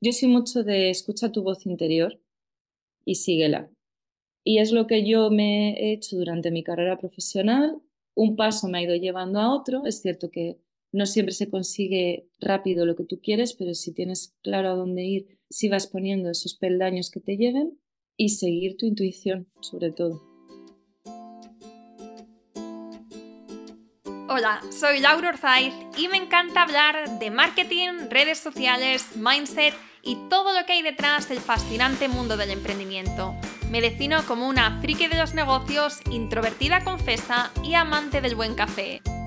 yo soy mucho de escucha tu voz interior y síguela. Y es lo que yo me he hecho durante mi carrera profesional. Un paso me ha ido llevando a otro. Es cierto que no siempre se consigue rápido lo que tú quieres, pero si tienes claro a dónde ir, si vas poniendo esos peldaños que te lleven y seguir tu intuición, sobre todo. Hola, soy Laura Orzaiz y me encanta hablar de marketing, redes sociales, mindset y todo lo que hay detrás del fascinante mundo del emprendimiento. Me defino como una friki de los negocios, introvertida confesa y amante del buen café.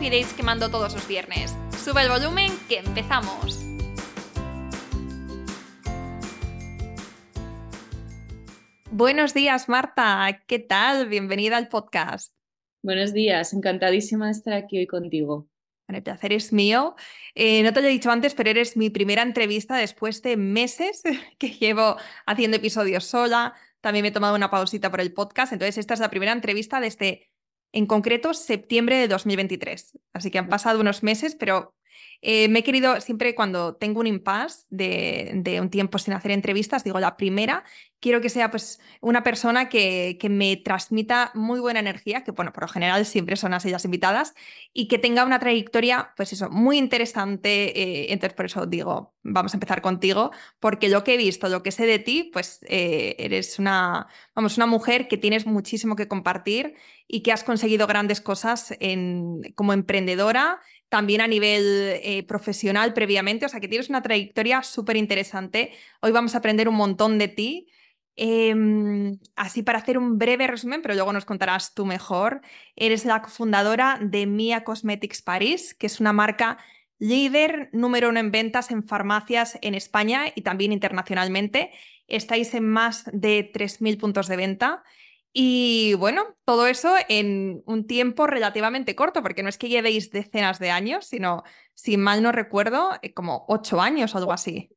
coffee que mando todos los viernes. Sube el volumen que empezamos. Buenos días, Marta. ¿Qué tal? Bienvenida al podcast. Buenos días, encantadísima de estar aquí hoy contigo. el placer es mío. Eh, no te lo he dicho antes, pero eres mi primera entrevista después de meses que llevo haciendo episodios sola. También me he tomado una pausita por el podcast. Entonces, esta es la primera entrevista desde en concreto septiembre de 2023. Así que han pasado unos meses, pero eh, me he querido, siempre cuando tengo un impasse de, un tiempo sin hacer entrevistas, digo, la primera, quiero que sea pues una persona que, que, me transmita muy buena energía, que bueno, por lo general siempre son las invitadas, y que tenga una trayectoria, pues eso, muy interesante. Eh, entonces, por eso digo, vamos a empezar contigo, porque lo que he visto, lo que sé de ti, pues eh, eres una, vamos, una mujer que tienes muchísimo que compartir y que has conseguido grandes cosas en, como emprendedora también a nivel eh, profesional previamente, o sea que tienes una trayectoria súper interesante. Hoy vamos a aprender un montón de ti. Em, así para hacer un breve resumen, pero luego nos contarás tú mejor, eres la cofundadora de Mia Cosmetics Paris, que es una marca líder número uno en ventas en farmacias en España y también internacionalmente. Estáis en más de 3.000 puntos de venta y bueno, todo eso en un tiempo relativamente corto, porque no es que llevéis decenas de años, sino, si mal no recuerdo, eh, como ocho años o algo así.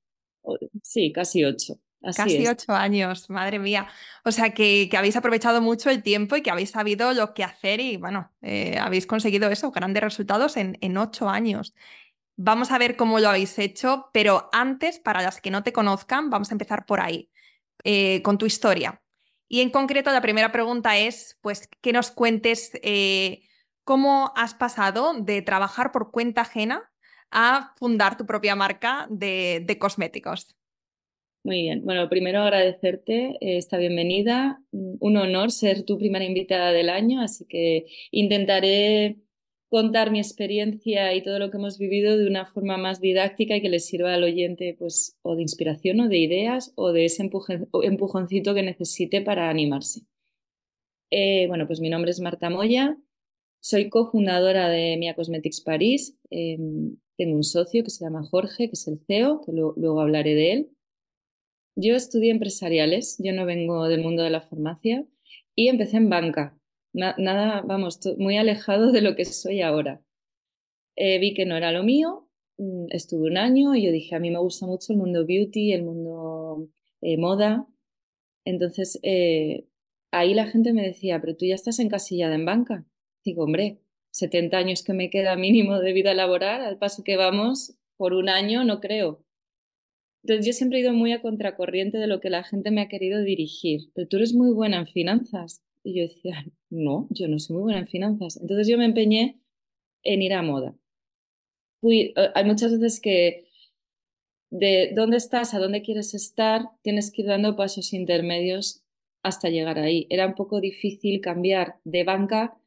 Sí, casi ocho. Casi ocho años, madre mía. O sea que, que, habéis aprovechado mucho el tiempo y que habéis sabido lo que hacer y bueno, eh, habéis conseguido eso, grandes resultados en, en ocho años. Vamos a ver cómo lo habéis hecho, pero antes, para las que no te conozcan, vamos a empezar por ahí, eh, con tu historia. Y en concreto, la primera pregunta es, pues, que nos cuentes eh, cómo has pasado de trabajar por cuenta ajena a fundar tu propia marca de, cosméticos. Muy bien. Bueno, primero agradecerte eh, esta bienvenida. Un honor ser tu primera invitada del año, así que intentaré contar mi experiencia y todo lo que hemos vivido de una forma más didáctica y que le sirva al oyente pues o de inspiración o de ideas o de ese empujoncito que necesite para animarse. Eh, bueno, pues mi nombre es Marta Moya, soy cofundadora de Mia Cosmetics París, em, tengo un socio que se llama Jorge, que es el CEO, que luego hablaré de él. Yo estudié empresariales, yo no vengo del mundo de la farmacia y empecé en banca nada, vamos, muy alejado de lo que soy ahora. Eh, vi que no era lo mío, mm, estuve un año y yo dije, a mí me gusta mucho el mundo beauty, el mundo eh, moda. Entonces, eh, ahí la gente me decía, pero tú ya estás encasillada en banca. Digo, hombre, 70 años que me queda mínimo de vida laboral, al paso que vamos, por un año no creo. Entonces yo siempre he ido muy a contracorriente de lo que la gente me ha querido dirigir. Pero tú eres muy buena en finanzas. Y yo decía, no, yo no soy muy buena en finanzas. Entonces yo me empeñé en ir a moda. Fui, eh, hay muchas veces que de dónde estás a dónde quieres estar, tienes que ir dando pasos intermedios hasta llegar ahí. Era un poco difícil cambiar de banca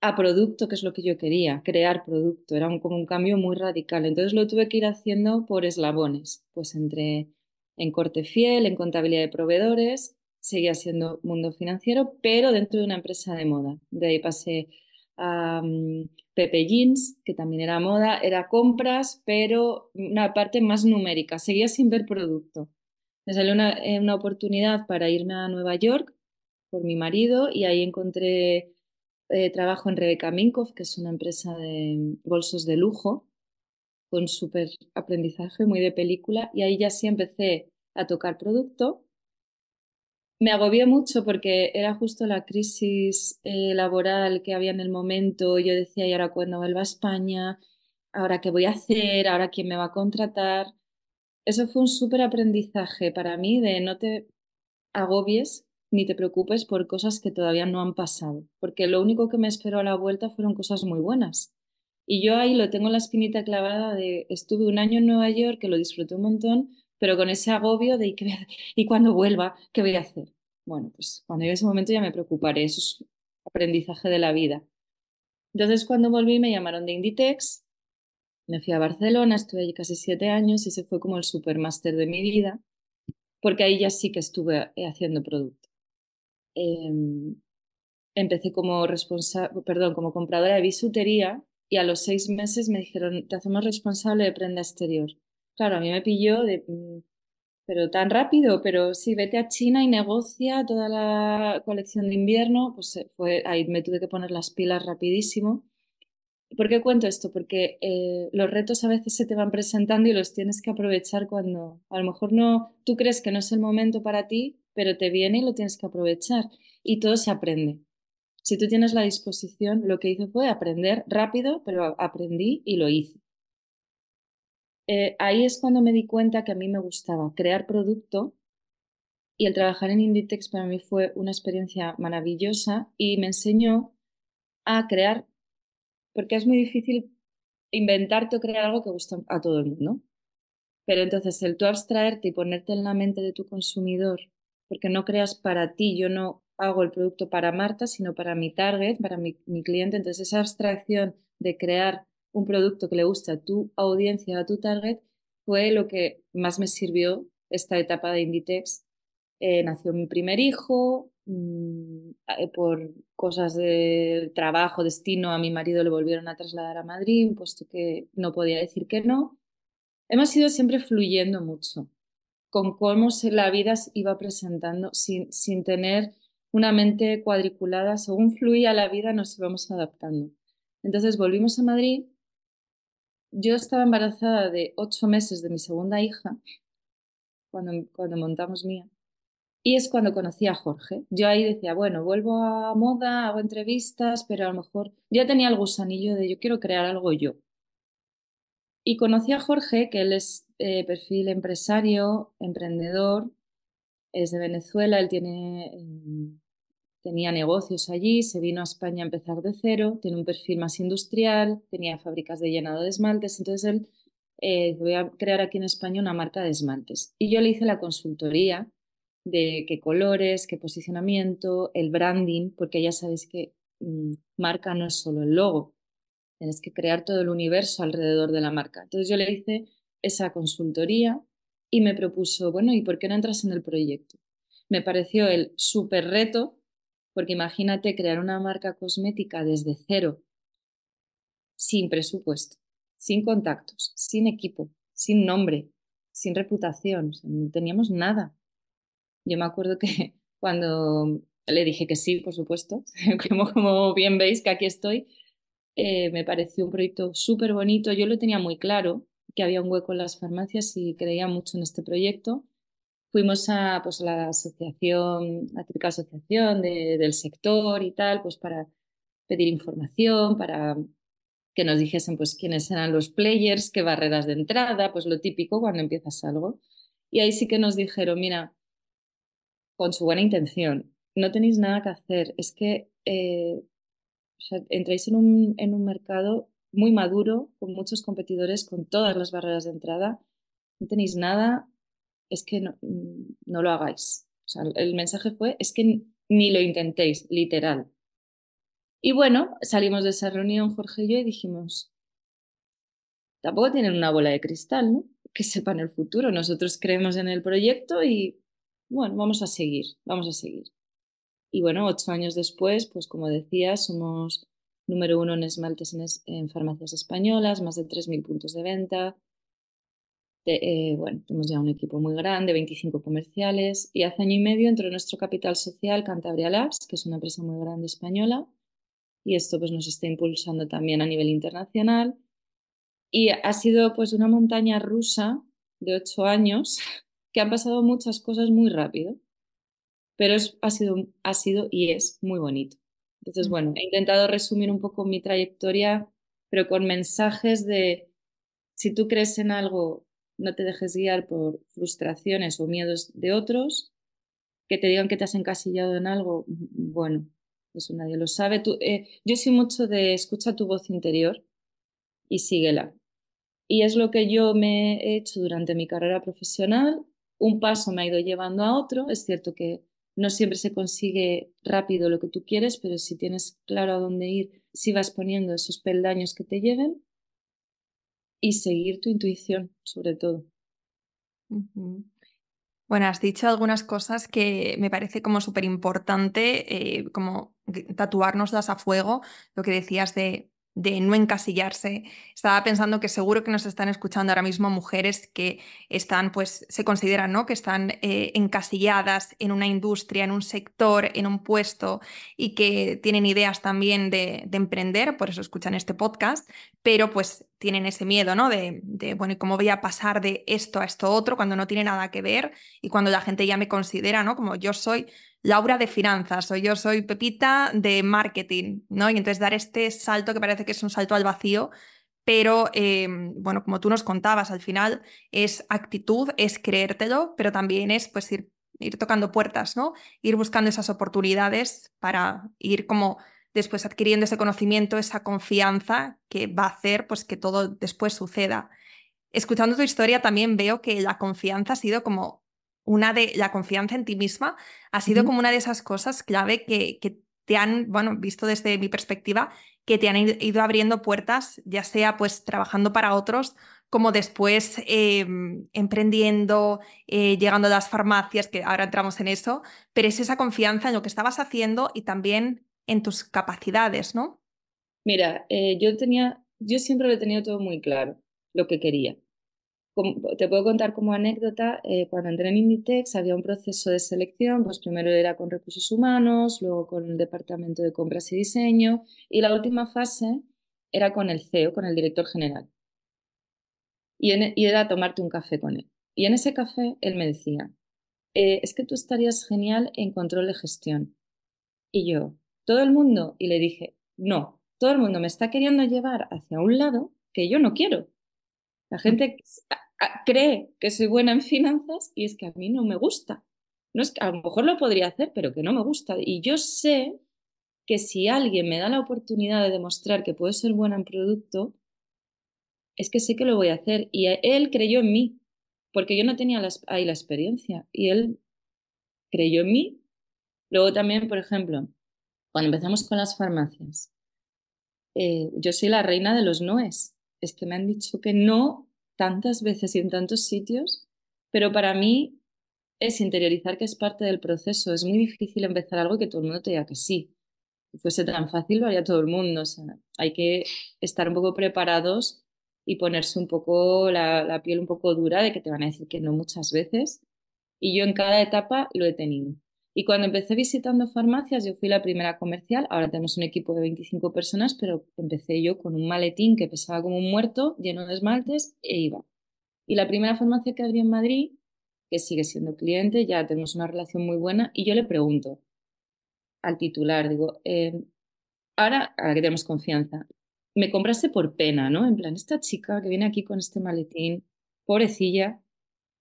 a producto, que es lo que yo quería, crear producto. Era como un cambio muy radical. Entonces lo tuve que ir haciendo por eslabones, pues entre en corte fiel, en contabilidad de proveedores seguía siendo mundo financiero, pero dentro de una empresa de moda. De ahí pasé a mm, Pepe Jeans, que también era moda, era compras, pero una parte más numérica, seguía sin ver producto. Me salió una, eh, una oportunidad para irme a Nueva York por mi marido y ahí encontré eh, trabajo en Rebeca Minkoff, que es una empresa de bolsos de lujo, con súper aprendizaje, muy de película, y ahí ya sí empecé a tocar producto. Me agobié mucho porque era justo la crisis eh, laboral que había en el momento. Yo decía, ¿y ahora cuándo vuelva a España? ¿Ahora qué voy a hacer? ¿Ahora quién me va a contratar? Eso fue un súper aprendizaje para mí de no te agobies ni te preocupes por cosas que todavía no han pasado, porque lo único que me esperó a la vuelta fueron cosas muy buenas. Y yo ahí lo tengo la espinita clavada de estuve un año en Nueva York, que lo disfruté un montón, pero con ese agobio de ¿y cuando vuelva, qué voy a hacer? Bueno, pues cuando llegue ese momento ya me preocuparé, eso es aprendizaje de la vida. Entonces cuando volví me llamaron de Inditex, me fui a Barcelona, estuve allí casi siete años y ese fue como el supermáster de mi vida, porque ahí ya sí que estuve haciendo producto. Em, empecé como responsable, perdón, como compradora de bisutería y a los seis meses me dijeron, te hacemos responsable de prenda exterior. Claro, a mí me pilló de, mm, pero tan rápido, pero sí, vete a China y negocia toda la colección de invierno, pues eh, fue, ahí me tuve que poner las pilas rapidísimo. ¿Por qué cuento esto? Porque eh, los retos a veces se te van presentando y los tienes que aprovechar cuando a lo mejor no, tú crees que no es el momento para ti, pero te viene y lo tienes que aprovechar. Y todo se aprende. Si tú tienes la disposición, lo que hice fue aprender rápido, pero aprendí y lo hice. Eh, ahí es cuando me di cuenta que a mí me gustaba crear producto y el trabajar en Inditex para mí fue una experiencia maravillosa y me enseñó a crear, porque es muy difícil inventarte o crear algo que gusta a todo el mundo. Pero entonces el tú abstraerte y ponerte en la mente de tu consumidor porque no creas para ti, yo no hago el producto para Marta, sino para mi target, para mi, cliente. Entonces, esa abstracción de crear un producto que le guste a tu audiencia, a tu target, fue lo que más me sirvió esta etapa de Inditex. Eh, nació mi primer hijo, mm, eh, por cosas de trabajo, destino, a mi marido le volvieron a trasladar a Madrid, puesto que no podía decir que no. Hemos ido siempre fluyendo mucho con cómo se, la vida iba presentando sin, sin tener una mente cuadriculada. Según fluía la vida nos íbamos adaptando. Entonces volvimos a Madrid. Yo estaba embarazada de ocho meses de mi segunda hija cuando, cuando montamos Mía. Y es cuando conocí a Jorge. Yo ahí decía, bueno, vuelvo a moda, hago entrevistas, pero a lo mejor ya tenía el gusanillo de yo quiero crear algo yo. Y conocí a Jorge, que él es eh, perfil empresario, emprendedor, es de Venezuela, él tiene, em, tenía negocios allí, se vino a España a empezar de cero, tiene un perfil más industrial, tenía fábricas de llenado de esmaltes, entonces él eh, voy a crear aquí en España una marca de esmaltes. Y yo le hice la consultoría de qué colores, qué posicionamiento, el branding, porque ya sabéis que mm, marca no es solo el logo, Tienes que crear todo el universo alrededor de la marca. Entonces yo le hice esa consultoría y me propuso, bueno, ¿y por qué no entras en el proyecto? Me pareció el súper reto, porque imagínate crear una marca cosmética desde cero, sin presupuesto, sin contactos, sin equipo, sin nombre, sin reputación, no teníamos nada. Yo me acuerdo que cuando le dije que sí, por supuesto, como, bien veis que aquí estoy, eh, me pareció un proyecto súper bonito. Yo lo tenía muy claro, que había un hueco en las farmacias y creía mucho en este proyecto. Fuimos a pues, la asociación, la típica asociación del sector y tal, pues para pedir información, para que nos dijesen pues quiénes eran los players, qué barreras de entrada, pues lo típico cuando empiezas algo. Y ahí sí que nos dijeron, mira, con su buena intención, no tenéis nada que hacer, es que eh, entráis en un, en un mercado muy maduro, con muchos competidores, con todas las barreras de entrada. No tenéis nada, es que no, no lo hagáis. el mensaje fue, es que ni lo intentéis, literal. Y bueno, salimos de esa reunión Jorge y yo y dijimos, tampoco tienen una bola de cristal, ¿no? Que sepan el futuro. Nosotros creemos en el proyecto y, bueno, vamos a seguir, vamos a seguir. Y bueno, ocho años después, pues como decía, somos número uno en esmaltes en, farmacias españolas, más de 3.000 puntos de venta. Eh, bueno, tenemos ya un equipo muy grande, 25 comerciales, y hace año y medio entró nuestro capital social Cantabria Labs, que es una empresa muy grande española, y esto pues, nos está impulsando también a nivel internacional. Y ha sido pues una montaña rusa de ocho años que han pasado muchas cosas muy rápido, pero ha, sido, ha sido y es muy bonito. Entonces, mm. bueno, he intentado resumir un poco mi trayectoria, pero con mensajes de, si tú crees en algo, no te dejes guiar por frustraciones o miedos de otros, que te digan que te has encasillado en algo, bueno, eso nadie lo sabe. Tú, eh, yo soy mucho de escucha tu voz interior y síguela. Y es lo que yo me he hecho durante mi carrera profesional. Un paso me ha ido llevando a otro. Es cierto que no siempre se consigue rápido lo que tú quieres, pero si tienes claro a dónde ir, si vas poniendo esos peldaños que te lleven y seguir tu intuición, sobre todo. Bueno, has dicho algunas cosas que me parece como súper importante, eh, como tatuárnoslas a fuego, lo que decías de de no encasillarse. Estaba pensando que seguro que nos están escuchando ahora mismo mujeres que están, pues, se consideran, ¿no? Que están eh, encasilladas en una industria, en un sector, en un puesto y que tienen ideas también de, emprender, por eso escuchan este podcast, pero pues tienen ese miedo, ¿no? De, de, bueno, ¿y cómo voy a pasar de esto a esto otro cuando no tiene nada que ver y cuando la gente ya me considera, ¿no? Como yo soy Laura de finanzas o yo soy Pepita de marketing, ¿no? Y entonces dar este salto que parece que es un salto al vacío, pero em, bueno, como tú nos contabas, al final es actitud, es creértelo, pero también es pues ir, ir tocando puertas, ¿no? Ir buscando esas oportunidades para ir como después adquiriendo ese conocimiento, esa confianza que va a hacer pues que todo después suceda. Escuchando tu historia también veo que la confianza ha sido como una de la confianza en ti misma ha sido como una de esas cosas clave que, que, te han, bueno, visto desde mi perspectiva, que te han ido abriendo puertas, ya sea pues trabajando para otros, como después em, emprendiendo, eh, llegando a las farmacias, que ahora entramos en eso, pero es esa confianza en lo que estabas haciendo y también en tus capacidades, ¿no? Mira, eh, yo tenía, yo siempre lo he tenido todo muy claro, lo que quería te puedo contar como anécdota, eh, cuando entré en Inditex había un proceso de selección, pues primero era con recursos humanos, luego con el departamento de compras y diseño, y la última fase era con el CEO, con el director general. Y, e, era tomarte un café con él. Y en ese café él me decía, eh, es que tú estarías genial en control de gestión. Y yo, todo el mundo, y le dije, no, todo el mundo me está queriendo llevar hacia un lado que yo no quiero. La gente cree que soy buena en finanzas y es que a mí no me gusta. No es que a lo mejor lo podría hacer, pero que no me gusta. Y yo sé que si alguien me da la oportunidad de demostrar que puedo ser buena en producto, es que sé que lo voy a hacer. Y él creyó en mí, porque yo no tenía ahí la experiencia. Y él creyó en mí. Luego también, por ejemplo, cuando empezamos con las farmacias, eh, yo soy la reina de los noes. Es que me han dicho que no tantas veces y en tantos sitios, pero para mí es interiorizar que es parte del proceso. Es muy difícil empezar algo y que todo el mundo te diga que sí. Si fuese tan fácil, lo haría todo el mundo. O sea, hay que estar un poco preparados y ponerse un poco la, la piel un poco dura de que te van a decir que no muchas veces. Y yo en cada etapa lo he tenido. Y cuando empecé visitando farmacias, yo fui la primera comercial, ahora tenemos un equipo de 25 personas, pero empecé yo con un maletín que pesaba como un muerto, lleno de esmaltes, e iba. Y la primera farmacia que abrí en Madrid, que sigue siendo cliente, ya tenemos una relación muy buena, y yo le pregunto al titular, digo, em, ahora, ahora que tenemos confianza, me compraste por pena, ¿no? En plan, esta chica que viene aquí con este maletín, pobrecilla,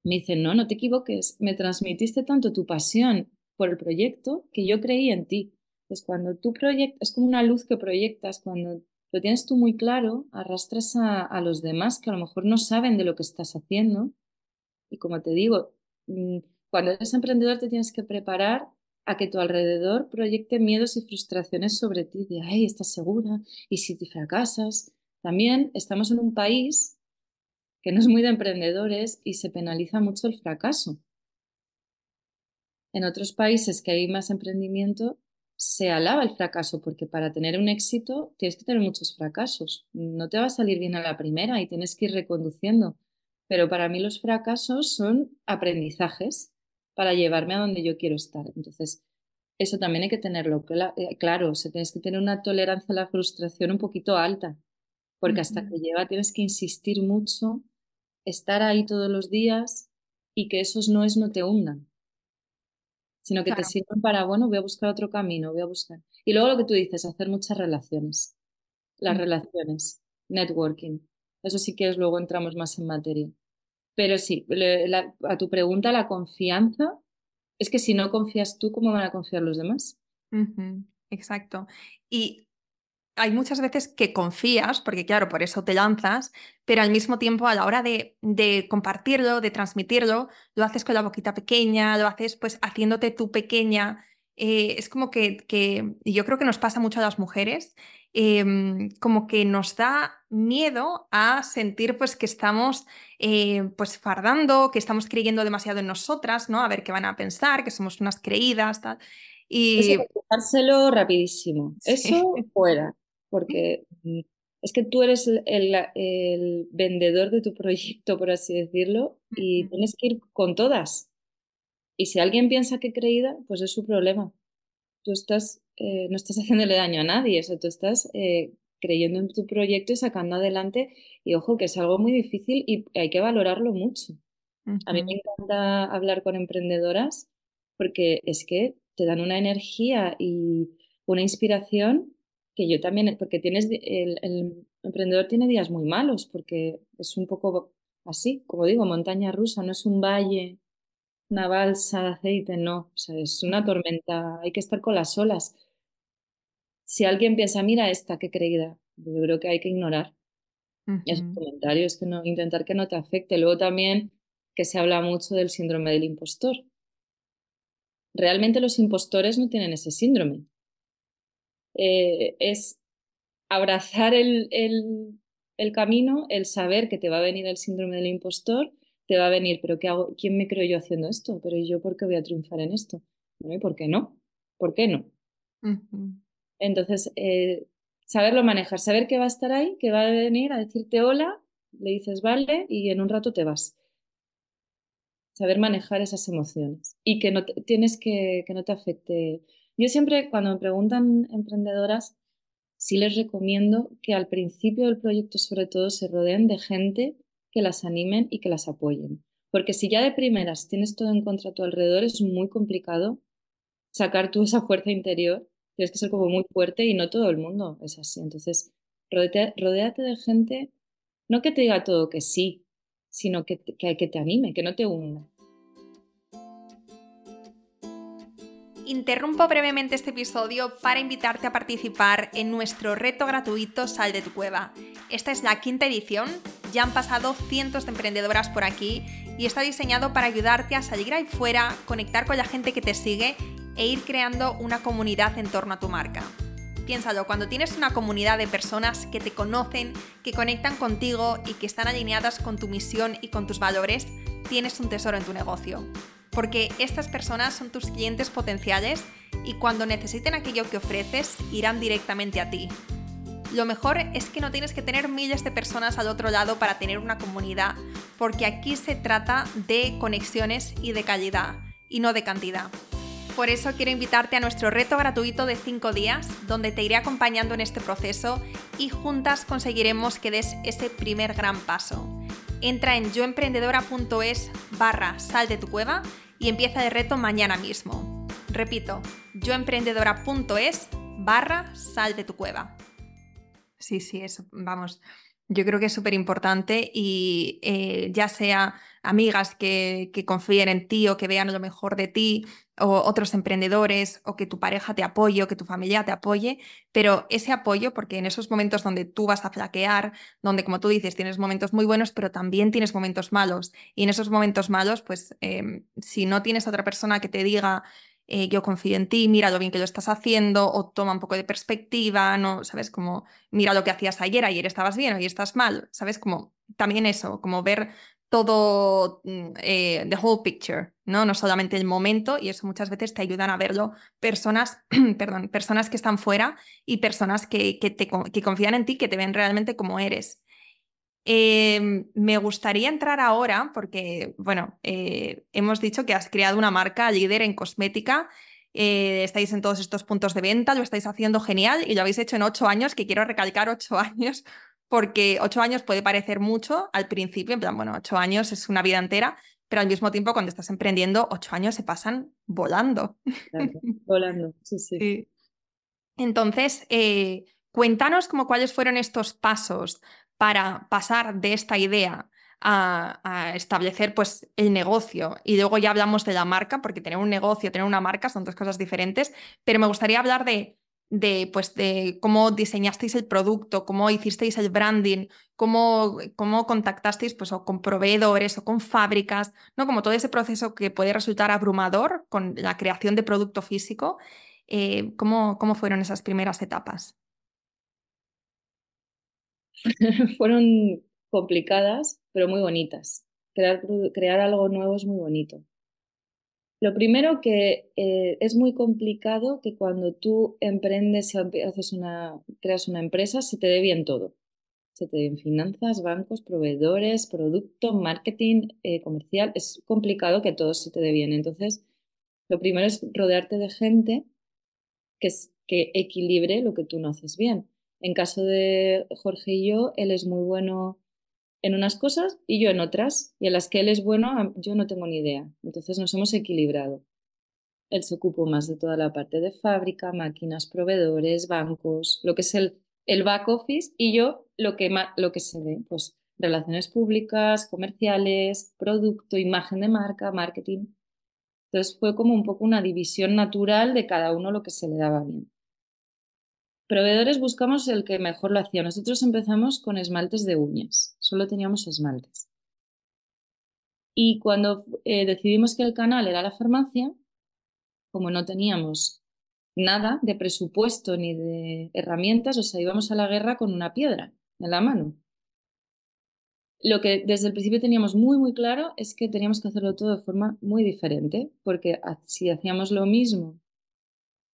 me dice, no, no te equivoques, me transmitiste tanto tu pasión por el proyecto que yo creí en ti. Pues cuando tú proyectas, es como una luz que proyectas, cuando lo tienes tú muy claro, arrastras a, los demás que a lo mejor no saben de lo que estás haciendo. Y como te digo, mm, cuando eres emprendedor te tienes que preparar a que tu alrededor proyecte miedos y frustraciones sobre ti, de, ay, ¿estás segura? ¿Y si te fracasas? También estamos en un país que no es muy de emprendedores y se penaliza mucho el fracaso. En otros países que hay más emprendimiento, se alaba el fracaso, porque para tener un éxito tienes que tener muchos fracasos. No te va a salir bien a la primera y tienes que ir reconduciendo. Pero para mí los fracasos son aprendizajes para llevarme a donde yo quiero estar. Entonces, eso también hay que tenerlo eh, claro. O sea, tienes que tener una tolerancia a la frustración un poquito alta, porque hasta que lleva tienes que insistir mucho, estar ahí todos los días y que esos noes no te hundan sino que te sirven para, bueno, voy a buscar otro camino, voy a buscar. Y luego lo que tú dices, hacer muchas relaciones. Las mm. relaciones, networking. Eso sí que es, luego entramos más en materia. Pero sí, a tu pregunta, la confianza, es que si no confías tú, ¿cómo van a confiar los demás? Exacto. Y hay muchas veces que confías, porque claro, por eso te lanzas, pero al mismo tiempo a la hora de, compartirlo, de transmitirlo, lo haces con la boquita pequeña, lo haces pues haciéndote tú pequeña. Eh, es como que, que, yo creo que nos pasa mucho a las mujeres, em, como que nos da miedo a sentir pues que estamos eh, pues fardando, que estamos creyendo demasiado en nosotras, ¿no? A ver qué van a pensar, que somos unas creídas, tal. Y... rapidísimo. Eso fuera porque mm, es que tú eres el, vendedor de tu proyecto, por así decirlo, y tienes que ir con todas. Y si alguien piensa que creída, pues es su problema. Tú estás, eh, no estás haciéndole daño a nadie, o tú estás eh, creyendo en tu proyecto y sacando adelante. Y ojo, que es algo muy difícil y hay que valorarlo mucho. A mí me encanta hablar con emprendedoras porque es que te dan una energía y una inspiración que yo también, porque tienes, el, emprendedor tiene días muy malos, porque es un poco así, como digo, montaña rusa, no es un valle, una balsa de aceite, no, o sea, es una tormenta, hay que estar con las olas. Si alguien piensa, mira esta, qué creída, yo creo que hay que ignorar esos comentarios, que no, intentar que no te afecte. Luego también que se habla mucho del síndrome del impostor. Realmente los impostores no tienen ese síndrome. Eh, es abrazar el, camino, el saber que te va a venir el síndrome del impostor, te va a venir, pero ¿qué hago? ¿Quién me creo yo haciendo esto? ¿Pero yo por qué voy a triunfar en esto? ¿y por qué no? ¿Por qué no? Entonces, eh, saberlo manejar, saber que va a estar ahí, que va a venir a decirte hola, le dices vale y en un rato te vas. Saber manejar esas emociones y que no tienes que, que no te afecte yo siempre, cuando me preguntan emprendedoras, sí les recomiendo que al principio del proyecto, sobre todo, se rodeen de gente que las animen y que las apoyen. Porque si ya de primeras tienes todo en contra a tu alrededor, es muy complicado sacar tú esa fuerza interior. Tienes que ser como muy fuerte y no todo el mundo es así. Entonces, rodéate, de gente, no que te diga todo que sí, sino que, que, que te anime, que no te hunda. Interrumpo brevemente este episodio para invitarte a participar en nuestro reto gratuito Sal de tu cueva. Esta es la quinta edición, ya han pasado cientos de emprendedoras por aquí y está diseñado para ayudarte a salir ahí fuera, conectar con la gente que te sigue e ir creando una comunidad en torno a tu marca. Piénsalo, cuando tienes una comunidad de personas que te conocen, que conectan contigo y que están alineadas con tu misión y con tus valores, tienes un tesoro en tu negocio porque estas personas son tus clientes potenciales y cuando necesiten aquello que ofreces irán directamente a ti. Lo mejor es que no tienes que tener miles de personas al otro lado para tener una comunidad, porque aquí se trata de conexiones y de calidad, y no de cantidad. Por eso quiero invitarte a nuestro reto gratuito de 5 días, donde te iré acompañando en este proceso y juntas conseguiremos que des ese primer gran paso. Entra en yoemprendedora.es barra sal de tu cueva y empieza el reto mañana mismo. Repito, yoemprendedora.es barra sal de tu cueva. Sí, sí, eso, vamos. Yo creo que es súper importante y eh, ya sea amigas que, que, confíen en ti o que vean lo mejor de ti, o otros emprendedores, o que tu pareja te apoye, o que tu familia te apoye, pero ese apoyo, porque en esos momentos donde tú vas a flaquear, donde como tú dices, tienes momentos muy buenos, pero también tienes momentos malos, y en esos momentos malos, pues em, si no tienes otra persona que te diga, eh, yo confío en ti, mira lo bien que lo estás haciendo, o toma un poco de perspectiva, ¿no? ¿Sabes? Como, mira lo que hacías ayer, ayer estabas bien, hoy estás mal, ¿sabes? Como también eso, como ver todo, mm, eh, the whole picture, ¿no? No solamente el momento, y eso muchas veces te ayudan a verlo personas, perdón, personas que están fuera y personas que, que, te, que confían en ti, que te ven realmente como eres. Em, me gustaría entrar ahora porque, bueno, eh, hemos dicho que has creado una marca líder en cosmética. Eh, estáis en todos estos puntos de venta, lo estáis haciendo genial y lo habéis hecho en ocho años, que quiero recalcar ocho años, porque ocho años puede parecer mucho al principio, en plan, bueno, ocho años es una vida entera, pero al mismo tiempo cuando estás emprendiendo, ocho años se pasan volando. volando, sí, sí. Entonces, eh, cuéntanos como cuáles fueron estos pasos para pasar de esta idea a, establecer pues el negocio y luego ya hablamos de la marca porque tener un negocio, tener una marca son dos cosas diferentes, pero me gustaría hablar de, de, pues, de cómo diseñasteis el producto, cómo hicisteis el branding, cómo, cómo contactasteis pues, o con proveedores o con fábricas, ¿no? como todo ese proceso que puede resultar abrumador con la creación de producto físico. Eh, ¿cómo, ¿Cómo fueron esas primeras etapas? fueron complicadas, pero muy bonitas. Crear, crear, algo nuevo es muy bonito. Lo primero que eh, es muy complicado que cuando tú emprendes haces una, creas una empresa, se te dé bien todo. Se te den finanzas, bancos, proveedores, producto, marketing, eh, comercial. Es complicado que todo se te dé bien. Entonces, lo primero es rodearte de gente que, es, que equilibre lo que tú no haces bien. En caso de Jorge y yo, él es muy bueno en unas cosas y yo en otras, y en las que él es bueno, yo no tengo ni idea. Entonces nos hemos equilibrado. Él se ocupó más de toda la parte de fábrica, máquinas, proveedores, bancos, lo que es el, el back office, y yo lo que, lo que se ve, pues relaciones públicas, comerciales, producto, imagen de marca, marketing. Entonces fue como un poco una división natural de cada uno lo que se le daba bien. Proveedores buscamos el que mejor lo hacía. Nosotros empezamos con esmaltes de uñas, solo teníamos esmaltes. Y cuando eh, decidimos que el canal era la farmacia, como no teníamos nada de presupuesto ni de herramientas, o sea, íbamos a la guerra con una piedra en la mano. Lo que desde el principio teníamos muy, muy claro es que teníamos que hacerlo todo de forma muy diferente, porque si hacíamos lo mismo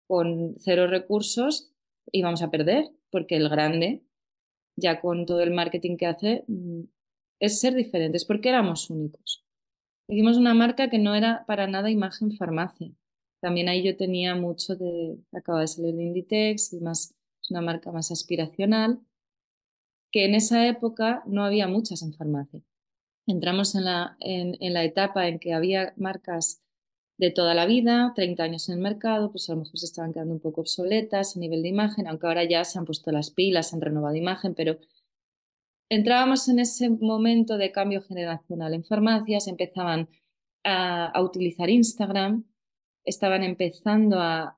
con cero recursos, íbamos a perder, porque el grande, ya con todo el marketing que hace, mm, es ser diferentes, porque éramos únicos. Hicimos una marca que no era para nada imagen farmacia. También ahí yo tenía mucho de, acaba de salir de Inditex y más, es una marca más aspiracional, que en esa época no había muchas en farmacia. Entramos en la, en la etapa en que había marcas de toda la vida, 30 años en el mercado, pues a lo mejor se estaban quedando un poco obsoletas a nivel de imagen, aunque ahora ya se han puesto las pilas, han renovado imagen, pero entrábamos en ese momento de cambio generacional en farmacias, empezaban a, utilizar Instagram, estaban empezando a,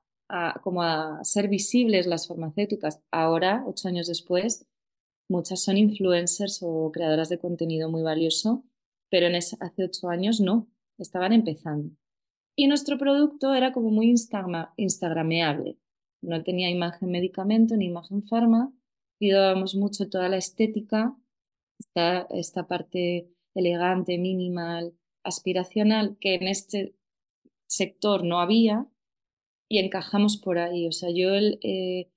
como a ser visibles las farmacéuticas. Ahora, ocho años después, muchas son influencers o creadoras de contenido muy valioso, pero en hace ocho años no, estaban empezando. Y nuestro producto era como muy instagrameable. No tenía imagen medicamento ni imagen farma. Cuidábamos mucho toda la estética, esta, esta parte elegante, minimal, aspiracional, que en este sector no había y encajamos por ahí. O sea, yo el, eh,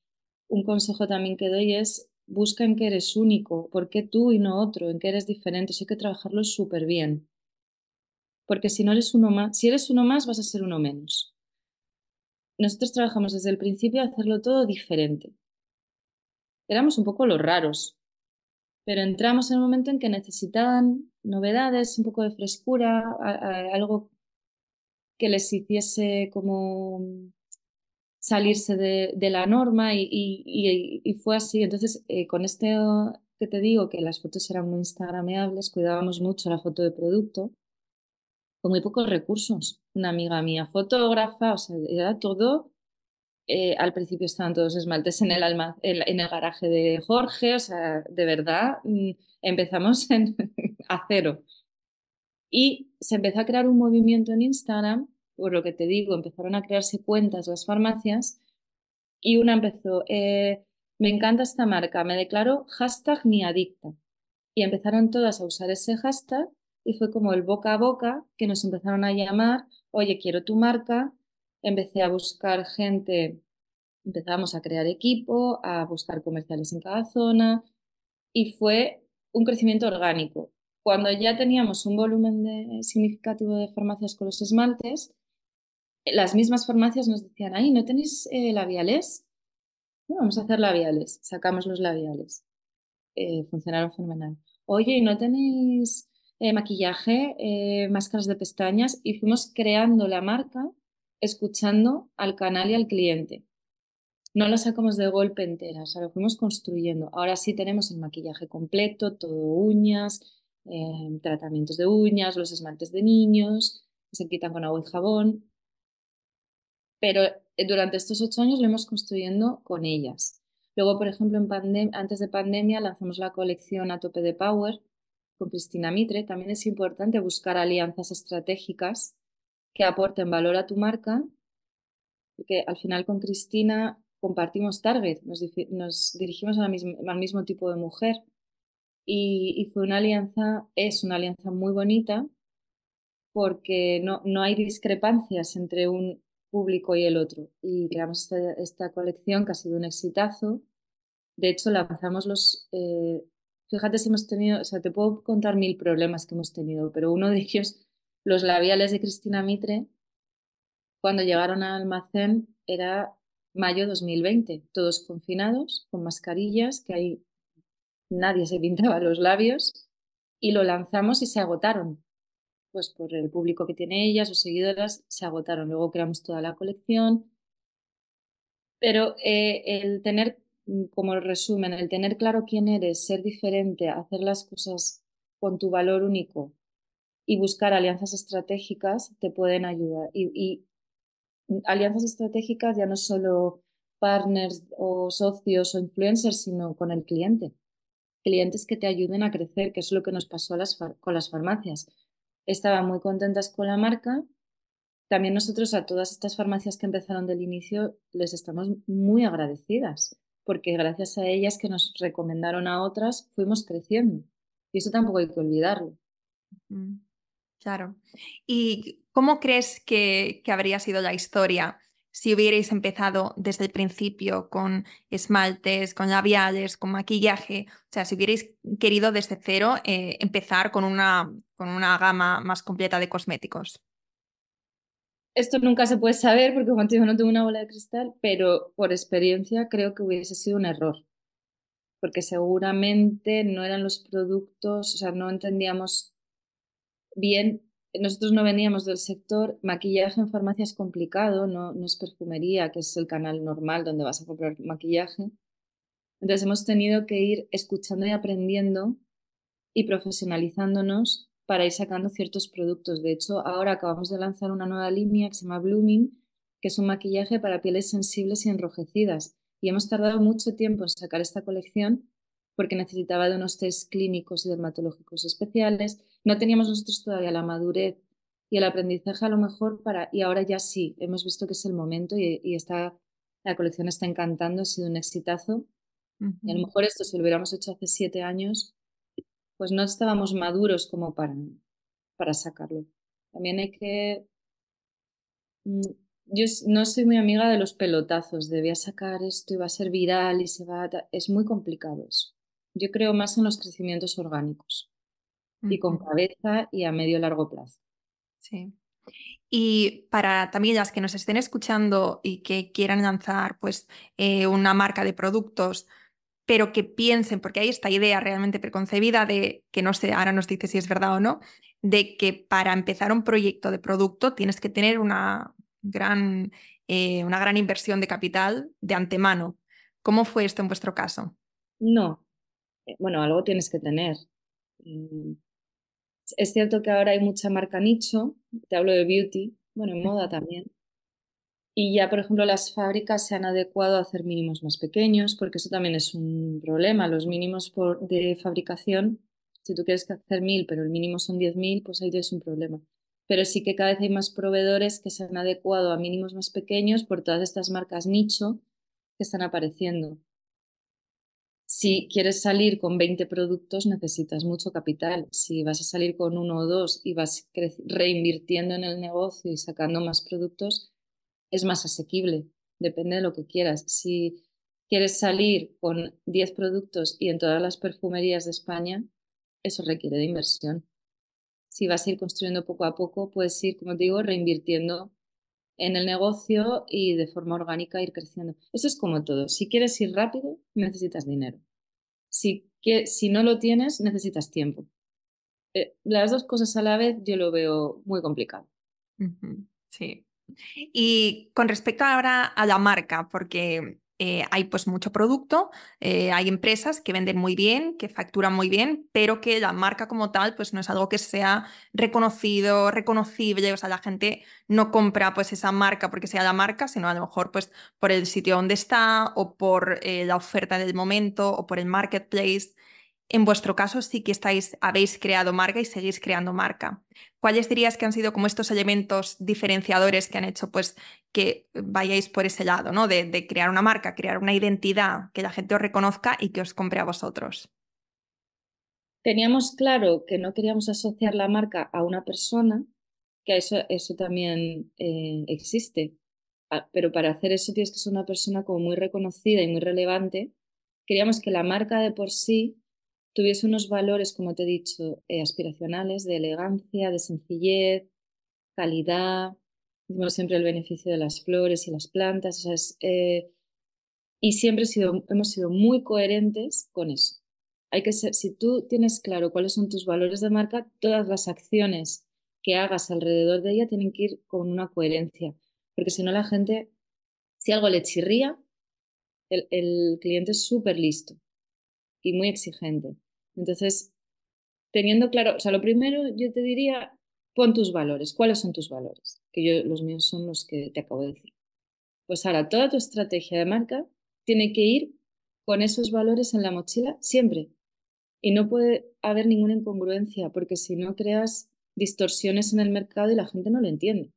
un consejo también que doy es busca en que eres único, por qué tú y no otro, en que eres diferente. Hay que trabajarlo súper bien porque si no eres uno más, si eres uno más vas a ser uno menos. Nosotros trabajamos desde el principio a hacerlo todo diferente. Éramos un poco los raros, pero entramos en el momento en que necesitaban novedades, un poco de frescura, algo que les hiciese como salirse de, la norma y, fue así. Entonces, eh, con este que te digo, que las fotos eran muy instagrameables, cuidábamos mucho la foto de producto muy pocos recursos. Una amiga mía, fotógrafa, o sea, era todo. Eh, al principio estaban todos esmaltes en el, alma, en, el garaje de Jorge, o sea, de verdad, mm, empezamos en, a cero. Y se empezó a crear un movimiento en Instagram, por lo que te digo, empezaron a crearse cuentas las farmacias y una empezó, eh, me encanta esta marca, me declaro hashtag mi adicta. Y empezaron todas a usar ese hashtag y fue como el boca a boca que nos empezaron a llamar, oye, quiero tu marca, empecé a buscar gente, empezamos a crear equipo, a buscar comerciales en cada zona y fue un crecimiento orgánico. Cuando ya teníamos un volumen significativo de farmacias con los esmaltes, las mismas farmacias nos decían, ay, ¿no tenéis eh, labiales? vamos a hacer labiales. Sacamos los labiales. Eh, funcionaron fenomenal. Oye, ¿no tenéis eh, maquillaje, máscaras de pestañas? Y fuimos creando la marca escuchando al canal y al cliente. No lo sacamos de golpe entera, o sea, lo fuimos construyendo. Ahora sí tenemos el maquillaje completo, todo uñas, tratamientos de uñas, los esmaltes de niños, se quitan con agua y jabón pero eh, durante estos ocho años lo hemos construyendo con ellas. Luego, por ejemplo, antes de pandemia lanzamos la colección A Tope de Power con Cristina Mitre. También es importante buscar alianzas estratégicas que aporten valor a tu marca, porque al final con Cristina compartimos target, nos, dirigimos al mismo, tipo de mujer y, y, fue una alianza, es una alianza muy bonita porque no, no hay discrepancias entre un, público y el otro. Y creamos esta, colección que ha sido un exitazo. De hecho, lanzamos los... Eh, fíjate si hemos tenido, o sea, te puedo contar mil problemas que hemos tenido, pero uno de ellos, los labiales de Cristina Mitre, cuando llegaron al almacén era mayo 2020, todos confinados, con mascarillas, que ahí nadie se pintaba los labios, y lo lanzamos y se agotaron pues por el público que tiene ella, sus seguidoras, se agotaron. Luego creamos toda la colección. Pero eh, el tener, mm, como resumen, el tener claro quién eres, ser diferente, hacer las cosas con tu valor único y buscar alianzas estratégicas te pueden ayudar. Y, y alianzas estratégicas ya no solo partners o socios o influencers, sino con el cliente. Clientes que te ayuden a crecer, que es lo que nos pasó con las farmacias estaban muy contentas con la marca. También nosotros a todas estas farmacias que empezaron del inicio les estamos muy agradecidas, porque gracias a ellas que nos recomendaron a otras fuimos creciendo. Y eso tampoco hay que olvidarlo. Claro. ¿Y cómo crees que, habría sido la historia si hubierais empezado desde el principio con esmaltes, con labiales, con maquillaje, o sea, si hubierais querido desde cero eh, empezar con una, con una gama más completa de cosméticos. Esto nunca se puede saber porque como te digo no tengo una bola de cristal, pero por experiencia creo que hubiese sido un error, porque seguramente no eran los productos, o sea, no entendíamos bien nosotros no veníamos del sector, maquillaje en farmacia es complicado, no, no es perfumería, que es el canal normal donde vas a comprar maquillaje. Entonces hemos tenido que ir escuchando y aprendiendo y profesionalizándonos para ir sacando ciertos productos. De hecho, ahora acabamos de lanzar una nueva línea que se llama Blooming, que es un maquillaje para pieles sensibles y enrojecidas. Y hemos tardado mucho tiempo en sacar esta colección porque necesitaba de unos test clínicos y dermatológicos especiales. No teníamos nosotros todavía la madurez y el aprendizaje a lo mejor para, y ahora ya sí, hemos visto que es el momento y, y está, la colección está encantando, ha sido un exitazo. Y a lo mejor esto, si lo hubiéramos hecho hace siete años, pues no estábamos maduros como para, para sacarlo. También hay que... Mm, yo no soy muy amiga de los pelotazos, de voy a sacar esto y va a ser viral y se va a... Es muy complicado eso. Yo creo más en los crecimientos orgánicos y con cabeza y a medio largo plazo. Sí. Y para también las que nos estén escuchando y que quieran lanzar pues, eh, una marca de productos, pero que piensen, porque hay esta idea realmente preconcebida de, que no sé, ahora nos dice si es verdad o no, de que para empezar un proyecto de producto tienes que tener una gran, eh, una gran inversión de capital de antemano. ¿Cómo fue esto en vuestro caso? No, eh, bueno, algo tienes que tener. Mm, es cierto que ahora hay mucha marca nicho, te hablo de beauty, bueno, en moda también. Y ya, por ejemplo, las fábricas se han adecuado a hacer mínimos más pequeños, porque eso también es un problema. Los mínimos de fabricación, si tú quieres hacer mil, pero el mínimo son 10.000, pues ahí tienes un problema. Pero sí que cada vez hay más proveedores que se han adecuado a mínimos más pequeños por todas estas marcas nicho que están apareciendo. Si quieres salir con 20 productos, necesitas mucho capital. Si vas a salir con uno o dos y vas reinvirtiendo en el negocio y sacando más productos, es más asequible. Depende de lo que quieras. Si quieres salir con 10 productos y en todas las perfumerías de España, eso requiere de inversión. Si vas a ir construyendo poco a poco, puedes ir, como te digo, reinvirtiendo en el negocio y de forma orgánica ir creciendo. Eso es como todo. Si quieres ir rápido, necesitas dinero. Si, si no lo tienes, necesitas tiempo. Eh, las dos cosas a la vez yo lo veo muy complicado. Sí. Y con respecto ahora a la marca, porque eh, hay pues mucho producto, eh, hay empresas que venden muy bien, que facturan muy bien, pero que la marca como tal pues no es algo que sea reconocido, reconocible, o sea, la gente no compra pues esa marca porque sea la marca, sino a lo mejor pues por el sitio donde está o por eh, la oferta del momento o por el marketplace. En vuestro caso sí que estáis, habéis creado marca y seguís creando marca. ¿Cuáles dirías que han sido como estos elementos diferenciadores que han hecho pues que vayáis por ese lado, ¿no? De, crear una marca, crear una identidad, que la gente os reconozca y que os compre a vosotros. Teníamos claro que no queríamos asociar la marca a una persona, que eso, eso también eh, existe. Pero para hacer eso tienes que ser una persona como muy reconocida y muy relevante. Queríamos que la marca de por sí tuviese unos valores, como te he dicho, eh, aspiracionales, de elegancia, de sencillez, calidad, siempre el beneficio de las flores y las plantas, eh, y siempre hemos sido muy coherentes con eso. Hay que si tú tienes claro cuáles son tus valores de marca, todas las acciones que hagas alrededor de ella tienen que ir con una coherencia, porque si no la gente, si algo le chirría, el, el cliente es súper listo y muy exigente. Entonces, teniendo claro, o sea, lo primero yo te diría, pon tus valores. ¿Cuáles son tus valores? Que yo, los míos son los que te acabo de decir. Pues ahora, toda tu estrategia de marca tiene que ir con esos valores en la mochila siempre. Y no puede haber ninguna incongruencia, porque si no creas distorsiones en el mercado y la gente no lo entiende.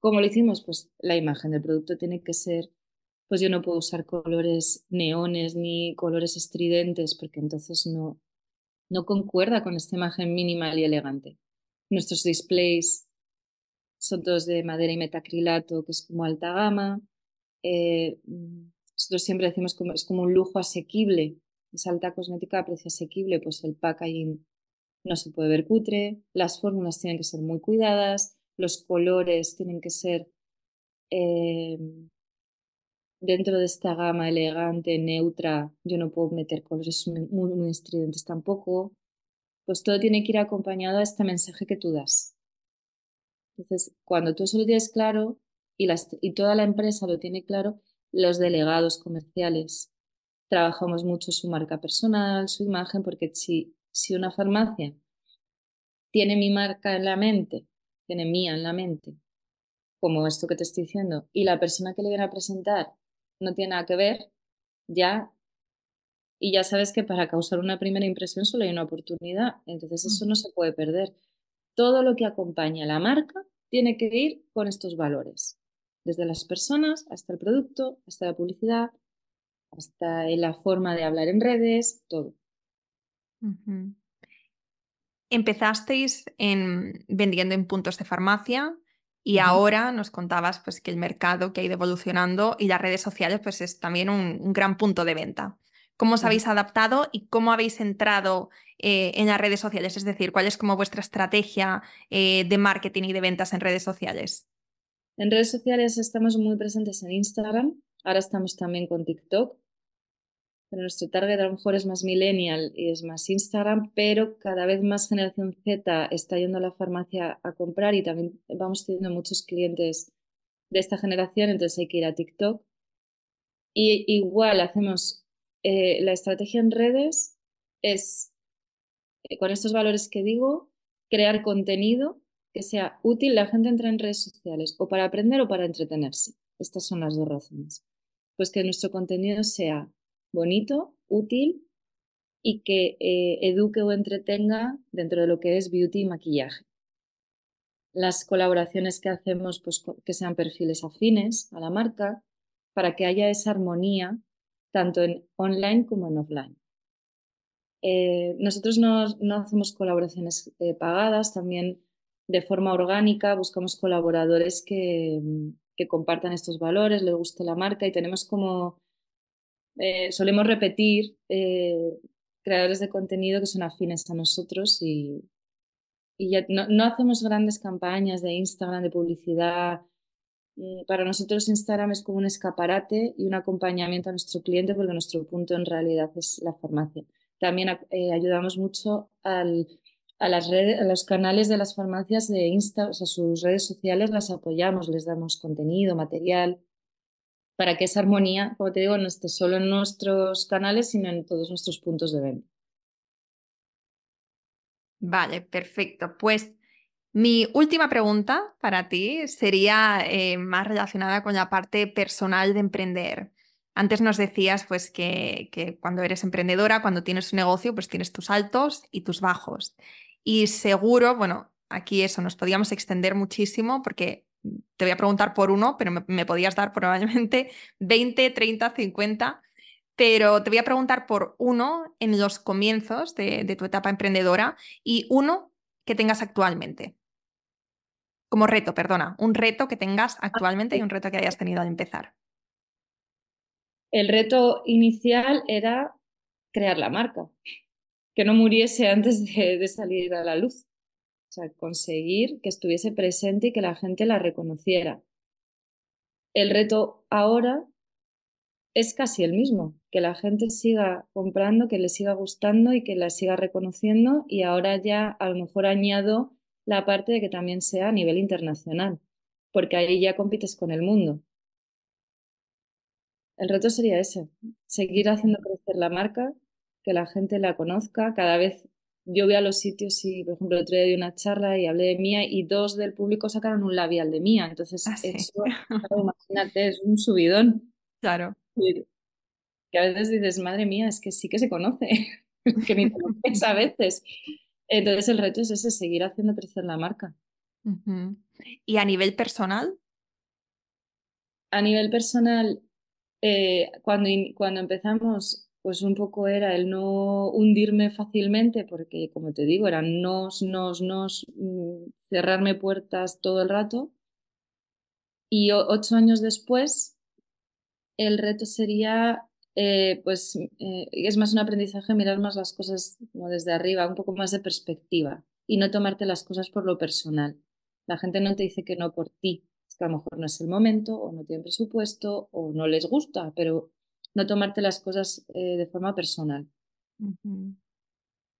¿Cómo lo hicimos? Pues la imagen del producto tiene que ser pues yo no puedo usar colores neones ni colores estridentes porque entonces no, no concuerda con esta imagen minimal y elegante. Nuestros displays son todos de madera y metacrilato, que es como alta gama. Eh, nosotros siempre decimos que es como un lujo asequible, es alta cosmética a precio asequible, pues el packaging no se puede ver cutre, las fórmulas tienen que ser muy cuidadas, los colores tienen que ser eh, dentro de esta gama elegante, neutra, yo no puedo meter colores muy, estridentes tampoco. Pues todo tiene que ir acompañado a este mensaje que tú das. Entonces, cuando tú eso lo tienes claro y, y toda la empresa lo tiene claro, los delegados comerciales trabajamos mucho su marca personal, su imagen, porque si, si una farmacia tiene mi marca en la mente, tiene mía en la mente, como esto que te estoy diciendo, y la persona que le viene a presentar no tiene nada que ver, ya, y ya sabes que para causar una primera impresión solo hay una oportunidad, entonces eso no se puede perder. Todo lo que acompaña a la marca tiene que ir con estos valores, desde las personas hasta el producto, hasta la publicidad, hasta la forma de hablar en redes, todo. Empezasteis en, vendiendo en puntos de farmacia, y ahora nos contabas pues, que el mercado que ha ido evolucionando y las redes sociales pues, es también un, gran punto de venta. ¿Cómo os habéis adaptado y cómo habéis entrado eh, en las redes sociales? Es decir, ¿cuál es como vuestra estrategia eh, de marketing y de ventas en redes sociales? En redes sociales estamos muy presentes en Instagram, ahora estamos también con TikTok pero nuestro target a lo mejor es más millennial y es más Instagram, pero cada vez más generación Z está yendo a la farmacia a comprar y también vamos teniendo muchos clientes de esta generación, entonces hay que ir a TikTok. Y igual hacemos eh, la estrategia en redes es, eh, con estos valores que digo, crear contenido que sea útil. La gente entra en redes sociales o para aprender o para entretenerse. Estas son las dos razones. Pues que nuestro contenido sea bonito, útil y que eh, eduque o entretenga dentro de lo que es beauty y maquillaje. Las colaboraciones que hacemos, pues que sean perfiles afines a la marca, para que haya esa armonía tanto en online como en offline. Eh, nosotros no, hacemos colaboraciones eh, pagadas, también de forma orgánica buscamos colaboradores que, que, compartan estos valores, les guste la marca y tenemos como, eh, solemos repetir creadores de contenido que son afines a nosotros y, y ya no, no, hacemos grandes campañas de Instagram, de publicidad. Mm, para nosotros Instagram es como un escaparate y un acompañamiento a nuestro cliente porque nuestro punto en realidad es la farmacia. También eh, ayudamos mucho al, a, las redes, a los canales de las farmacias de Insta, o sea, sus redes sociales las apoyamos, les damos contenido, material, para que esa armonía, como te digo, no esté solo en nuestros canales, sino en todos nuestros puntos de venta. Vale, perfecto. Pues mi última pregunta para ti sería eh, más relacionada con la parte personal de emprender. Antes nos decías pues que, que, cuando eres emprendedora, cuando tienes un negocio, pues tienes tus altos y tus bajos. Y seguro, bueno, aquí eso nos podíamos extender muchísimo porque te voy a preguntar por uno, pero me, podías dar probablemente 20, 30, 50. Pero te voy a preguntar por uno en los comienzos de, de tu etapa emprendedora y uno que tengas actualmente. Como reto, perdona, un reto que tengas ah, actualmente y un reto que hayas tenido al empezar. El reto inicial era crear la marca, que no muriese antes de, salir a la luz. O sea, conseguir que estuviese presente y que la gente la reconociera. El reto ahora es casi el mismo, que la gente siga comprando, que le siga gustando y que la siga reconociendo y ahora ya a lo mejor añado la parte de que también sea a nivel internacional, porque ahí ya compites con el mundo. El reto sería ese, seguir haciendo crecer la marca, que la gente la conozca. Cada vez yo voy a los sitios y, por ejemplo, el otro día di una charla y hablé de Mía y dos del público sacaron un labial de Mía. Entonces, ah, eso, imagínate, es un subidón. Claro. Que a veces dices, madre mía, es que sí que se conoce, que ni te lo a veces. Entonces, el reto es ese, seguir haciendo crecer la marca. ¿Y a nivel personal? A nivel personal, eh, cuando, cuando empezamos, pues un poco era el no hundirme fácilmente, porque como te digo, eran nos, nos, nos, mm, cerrarme puertas todo el rato. Y ocho años después, el reto sería, eh, pues, eh, es más un aprendizaje mirar más las cosas como desde arriba, un poco más de perspectiva y no tomarte las cosas por lo personal. La gente no te dice que no por ti, que a lo mejor no es el momento o no tienen presupuesto o no les gusta, pero no tomarte las cosas eh, de forma personal.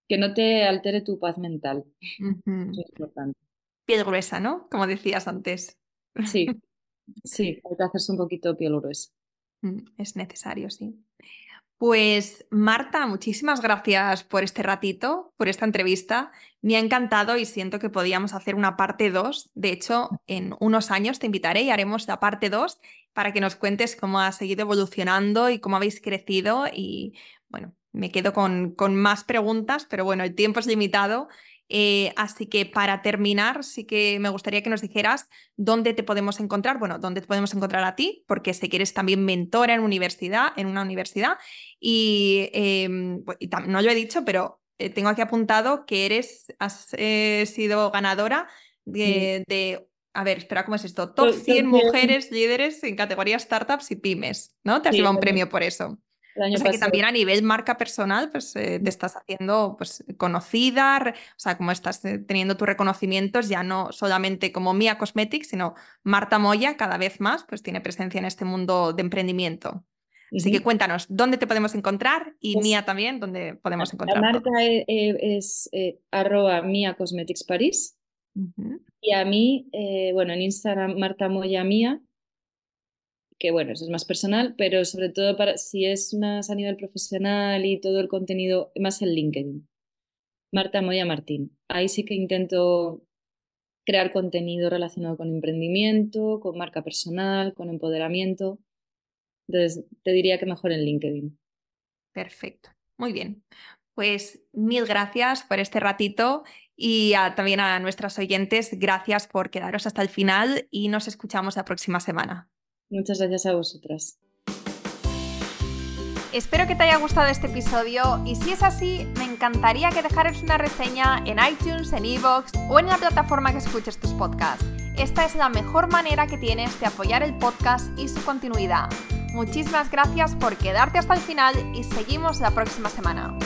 Que no te altere tu paz mental. Eso es importante. Piel gruesa, ¿no? Como decías antes. Sí, sí, hay que hacerse un poquito piel gruesa. Mm, es necesario, sí. Pues Marta, muchísimas gracias por este ratito, por esta entrevista. Me ha encantado y siento que podíamos hacer una parte 2. De hecho, en unos años te invitaré y haremos la parte 2 para que nos cuentes cómo ha seguido evolucionando y cómo habéis crecido. Y bueno, me quedo con, con más preguntas, pero bueno, el tiempo es limitado eh, así que para terminar, sí que me gustaría que nos dijeras dónde te podemos encontrar, bueno, dónde te podemos encontrar a ti, porque sé que eres también mentora en universidad, en una universidad, y, em, no lo he dicho, pero eh, tengo aquí apuntado que eres, has eh, sido ganadora de, a ver, espera, ¿cómo es esto? Top 100 mujeres líderes en categoría startups y pymes, ¿no? Te has llevado un premio por eso o sea que también a nivel marca personal, pues eh, te estás haciendo pues, conocida, o sea, como estás eh, teniendo tus reconocimientos ya no solamente como Mia Cosmetics, sino Marta Moya cada vez más pues tiene presencia en este mundo de emprendimiento. Así que cuéntanos, ¿dónde te podemos encontrar? Y pues Mía también, ¿dónde podemos encontrar? La marca e, e, es, arroba Mia Cosmetics París. Y a mí, eh, bueno, en Instagram, Marta Moya Mía que bueno, eso es más personal, pero sobre todo para si es más a nivel profesional y todo el contenido, más en LinkedIn. Marta Moya Martín. Ahí sí que intento crear contenido relacionado con emprendimiento, con marca personal, con empoderamiento. Entonces, te diría que mejor en LinkedIn. Perfecto. Muy bien. Pues mil gracias por este ratito y también a nuestras oyentes, gracias por quedaros hasta el final y nos escuchamos la próxima semana. Muchas gracias a vosotras. Espero que te haya gustado este episodio y si es así, me encantaría que dejaras una reseña en iTunes, en Evox o en la plataforma que escuches tus podcasts. Esta es la mejor manera que tienes de apoyar el podcast y su continuidad. Muchísimas gracias por quedarte hasta el final y seguimos la próxima semana.